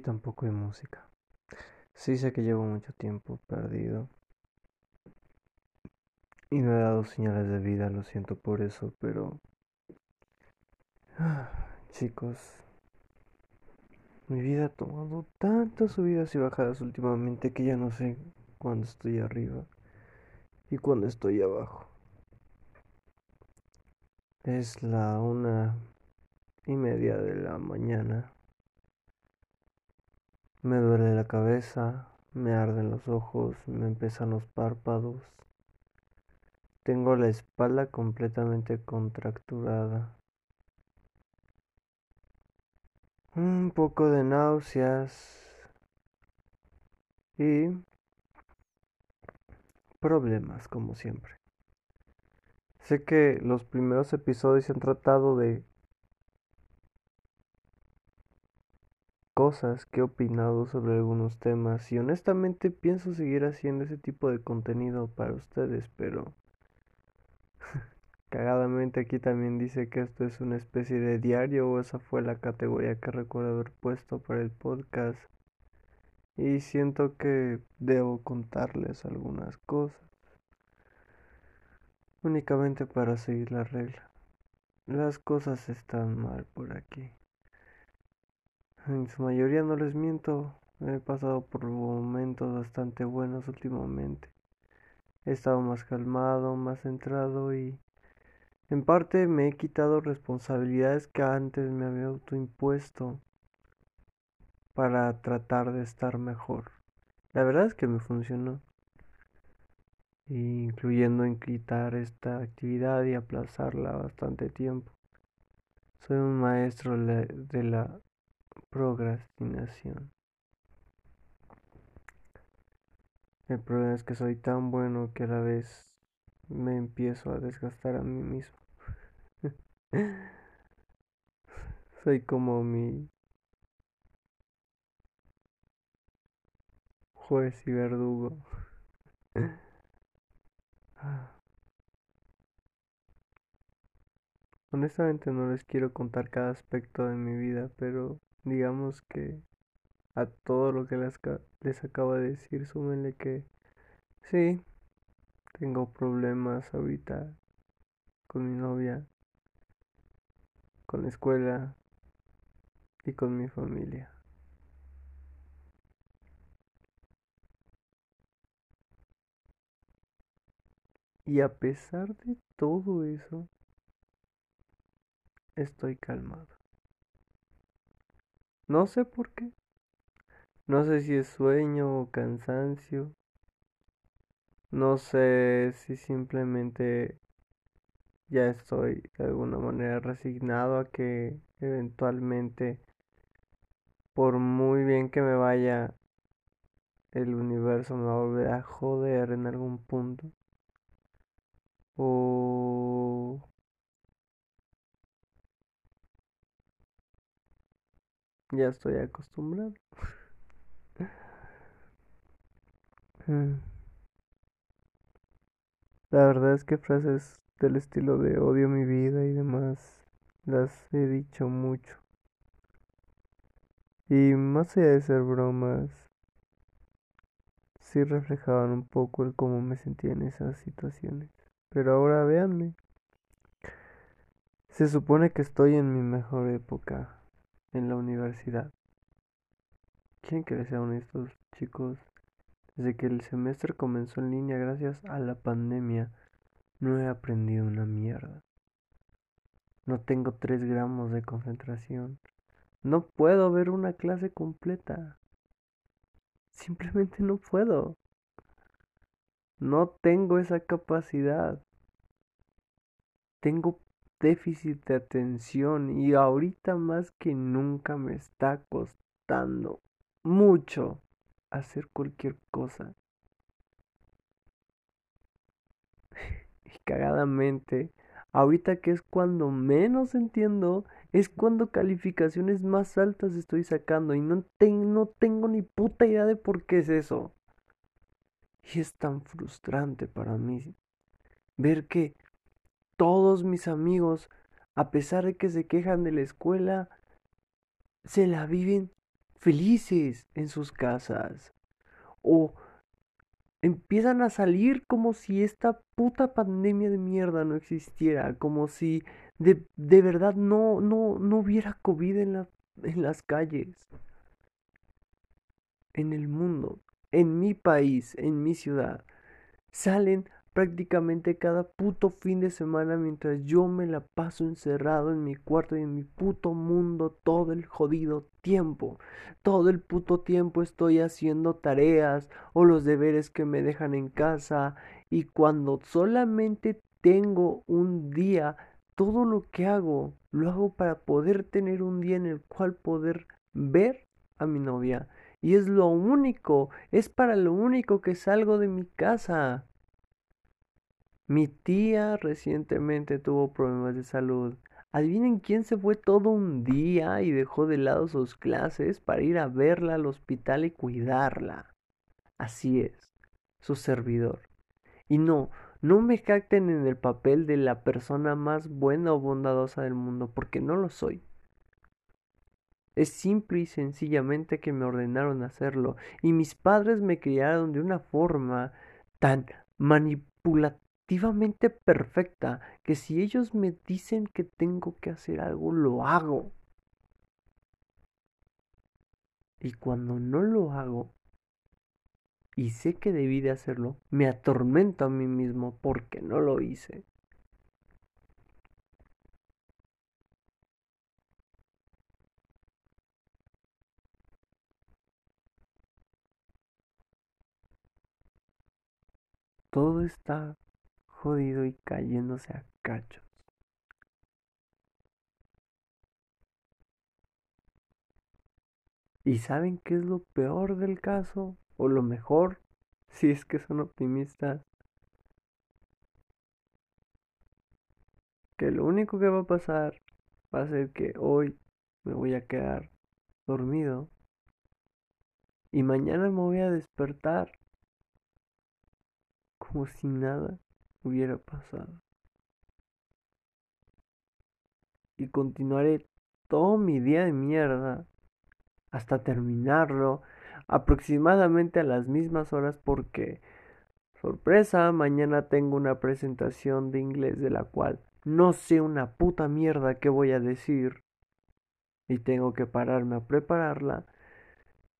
tampoco hay música. Sí sé que llevo mucho tiempo perdido. Y no he dado señales de vida, lo siento por eso, pero... chicos, mi vida ha tomado tantas subidas y bajadas últimamente que ya no sé cuándo estoy arriba y cuándo estoy abajo. Es la una y media de la mañana. Me duele la cabeza, me arden los ojos, me empiezan los párpados. Tengo la espalda completamente contracturada. Un poco de náuseas y problemas como siempre. Sé que los primeros episodios se han tratado de cosas que he opinado sobre algunos temas y honestamente pienso seguir haciendo ese tipo de contenido para ustedes, pero cagadamente aquí también dice que esto es una especie de diario o esa fue la categoría que recuerdo haber puesto para el podcast y siento que debo contarles algunas cosas únicamente para seguir la regla. Las cosas están mal por aquí. En su mayoría no les miento, he pasado por momentos bastante buenos últimamente. He estado más calmado, más centrado y en parte me he quitado responsabilidades que antes me había autoimpuesto para tratar de estar mejor. La verdad es que me funcionó, incluyendo en quitar esta actividad y aplazarla bastante tiempo. Soy un maestro de la procrastinación. El problema es que soy tan bueno que a la vez me empiezo a desgastar a mí mismo. soy como mi juez y verdugo. Honestamente no les quiero contar cada aspecto de mi vida, pero digamos que a todo lo que les, les de decir, súmenle que sí, tengo problemas ahorita con mi novia, con la escuela y con mi familia. Y a pesar de todo eso, estoy calmado. No sé por qué. No sé si es sueño o cansancio. No sé si simplemente ya estoy de alguna manera resignado a que eventualmente, por muy bien que me vaya, el universo me va a volver a joder en algún punto. O Ya estoy acostumbrado. Mm. La verdad es que frases del estilo de odio mi vida y demás las he dicho mucho. Y más allá de ser bromas, sí reflejaban un poco el cómo me sentía en esas situaciones. Pero ahora véanme. Se supone que estoy en mi mejor época en la universidad. ¿Quieren que sea honestos, chicos? Desde que el semestre comenzó en línea gracias a la pandemia, no he aprendido una mierda. No tengo tres gramos de concentración. No puedo ver una clase completa. Simplemente no puedo. No tengo esa capacidad. Tengo déficit de atención y ahorita más que nunca me está costando mucho hacer cualquier cosa. y cagadamente, ahorita que es cuando menos entiendo, es cuando calificaciones más altas estoy sacando y no, no tengo ni puta idea de por qué es eso. Y es tan frustrante para mí ver que todos mis amigos, a pesar de que se quejan de la escuela, se la viven felices en sus casas. O empiezan a salir como si esta puta pandemia de mierda no existiera, como si de, de verdad no, no, no hubiera COVID en, la, en las calles, en el mundo, en mi país, en mi ciudad. Salen prácticamente cada puto fin de semana mientras yo me la paso encerrado en mi cuarto y en mi puto mundo todo el jodido tiempo. Todo el puto tiempo estoy haciendo tareas o los deberes que me dejan en casa y cuando solamente tengo un día, todo lo que hago lo hago para poder tener un día en el cual poder ver a mi novia. Y es lo único, es para lo único que salgo de mi casa. Mi tía recientemente tuvo problemas de salud. Adivinen quién se fue todo un día y dejó de lado sus clases para ir a verla al hospital y cuidarla. Así es, su servidor. Y no, no me jacten en el papel de la persona más buena o bondadosa del mundo, porque no lo soy. Es simple y sencillamente que me ordenaron hacerlo, y mis padres me criaron de una forma tan manipulativa perfecta que si ellos me dicen que tengo que hacer algo, lo hago. Y cuando no lo hago y sé que debí de hacerlo, me atormento a mí mismo porque no lo hice. Todo está jodido y cayéndose a cachos. ¿Y saben qué es lo peor del caso? O lo mejor, si es que son optimistas. Que lo único que va a pasar va a ser que hoy me voy a quedar dormido y mañana me voy a despertar como si nada hubiera pasado. Y continuaré todo mi día de mierda hasta terminarlo aproximadamente a las mismas horas porque, sorpresa, mañana tengo una presentación de inglés de la cual no sé una puta mierda que voy a decir y tengo que pararme a prepararla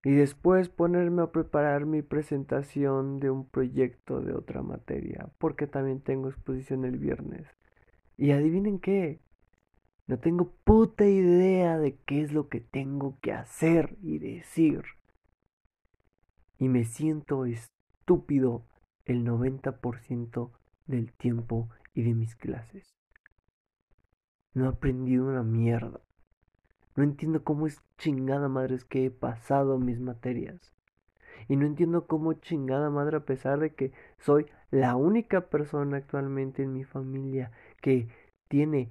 y después ponerme a preparar mi presentación de un proyecto de otra materia, porque también tengo exposición el viernes. Y adivinen qué, no tengo puta idea de qué es lo que tengo que hacer y decir. Y me siento estúpido el 90% del tiempo y de mis clases. No he aprendido una mierda. No entiendo cómo es chingada madre es que he pasado mis materias. Y no entiendo cómo chingada madre, a pesar de que soy la única persona actualmente en mi familia que tiene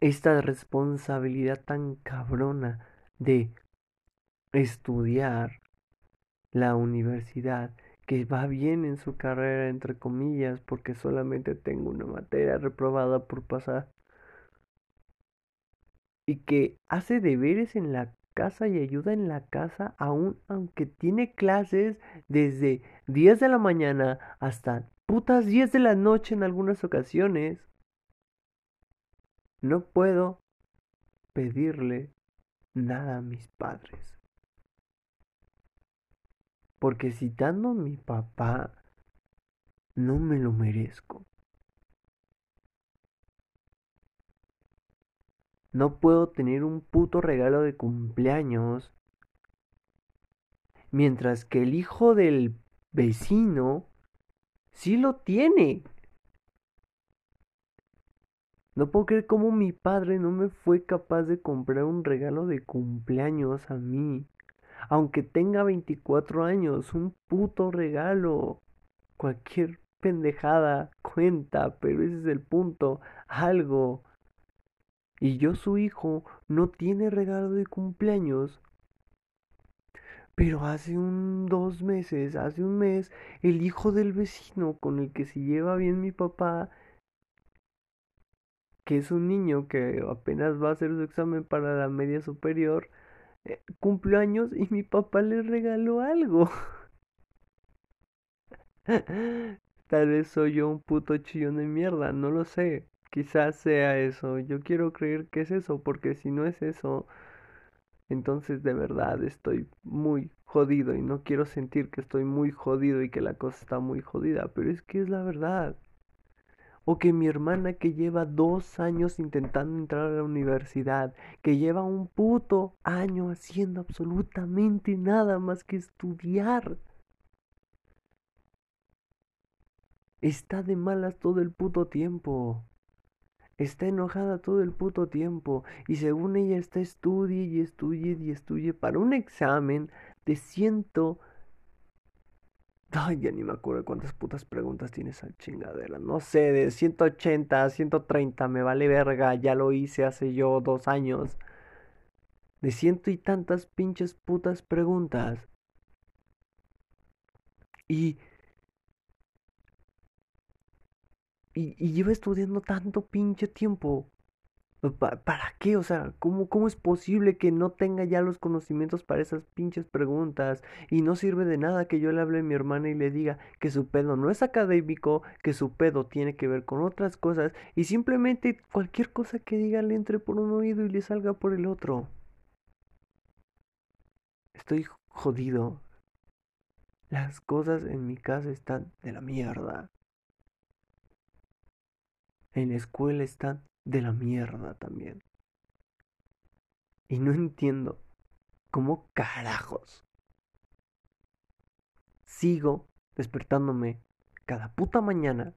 esta responsabilidad tan cabrona de estudiar la universidad, que va bien en su carrera, entre comillas, porque solamente tengo una materia reprobada por pasar y que hace deberes en la casa y ayuda en la casa aún aunque tiene clases desde 10 de la mañana hasta putas 10 de la noche en algunas ocasiones. No puedo pedirle nada a mis padres. Porque citando a mi papá, no me lo merezco. No puedo tener un puto regalo de cumpleaños. Mientras que el hijo del vecino sí lo tiene. No puedo creer cómo mi padre no me fue capaz de comprar un regalo de cumpleaños a mí. Aunque tenga 24 años, un puto regalo. Cualquier pendejada cuenta, pero ese es el punto. Algo. Y yo, su hijo, no tiene regalo de cumpleaños. Pero hace un dos meses, hace un mes, el hijo del vecino con el que se lleva bien mi papá que es un niño que apenas va a hacer su examen para la media superior, eh, cumplió años y mi papá le regaló algo. Tal vez soy yo un puto chillón de mierda, no lo sé. Quizás sea eso. Yo quiero creer que es eso, porque si no es eso, entonces de verdad estoy muy jodido y no quiero sentir que estoy muy jodido y que la cosa está muy jodida, pero es que es la verdad. O que mi hermana que lleva dos años intentando entrar a la universidad, que lleva un puto año haciendo absolutamente nada más que estudiar. Está de malas todo el puto tiempo. Está enojada todo el puto tiempo. Y según ella está estudie y estudie y estudie para un examen de ciento Ay, ya ni me acuerdo cuántas putas preguntas tiene esa chingadera. No sé, de 180 a 130, me vale verga. Ya lo hice hace yo dos años. De ciento y tantas pinches putas preguntas. Y. Y, y lleva estudiando tanto pinche tiempo. ¿Para qué? O sea, ¿cómo, ¿cómo es posible que no tenga ya los conocimientos para esas pinches preguntas? Y no sirve de nada que yo le hable a mi hermana y le diga que su pedo no es académico, que su pedo tiene que ver con otras cosas y simplemente cualquier cosa que diga le entre por un oído y le salga por el otro. Estoy jodido. Las cosas en mi casa están de la mierda. En la escuela están de la mierda también. Y no entiendo cómo carajos sigo despertándome cada puta mañana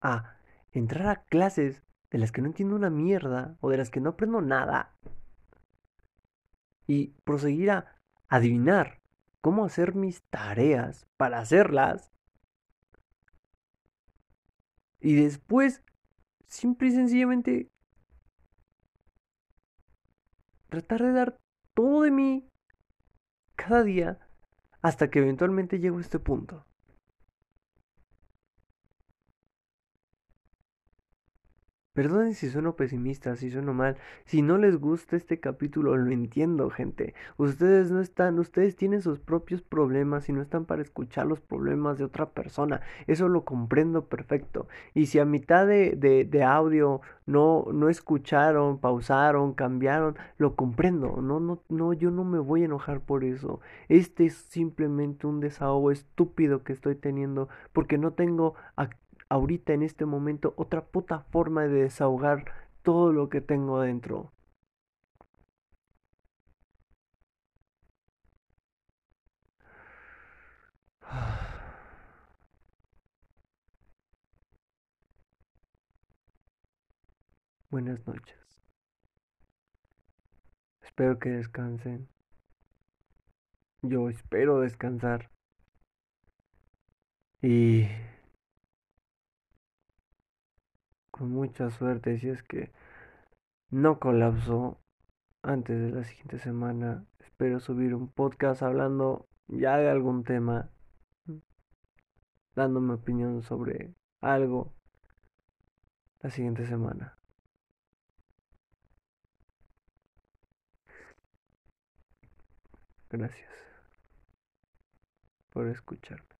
a entrar a clases de las que no entiendo una mierda o de las que no aprendo nada y proseguir a adivinar cómo hacer mis tareas para hacerlas y después, simple y sencillamente, tratar de dar todo de mí cada día hasta que eventualmente llego a este punto. Perdonen si sueno pesimista, si sueno mal. Si no les gusta este capítulo, lo entiendo, gente. Ustedes no están, ustedes tienen sus propios problemas y no están para escuchar los problemas de otra persona. Eso lo comprendo perfecto. Y si a mitad de, de, audio no, no escucharon, pausaron, cambiaron, lo comprendo. No, no, no, yo no me voy a enojar por eso. Este es simplemente un desahogo estúpido que estoy teniendo porque no tengo ahorita en este momento otra puta forma de desahogar todo lo que tengo dentro. Buenas noches. Espero que descansen. Yo espero descansar. Y mucha suerte si es que no colapso antes de la siguiente semana. Espero subir un podcast hablando ya de algún tema, dando mi opinión sobre algo la siguiente semana. Gracias por escucharme.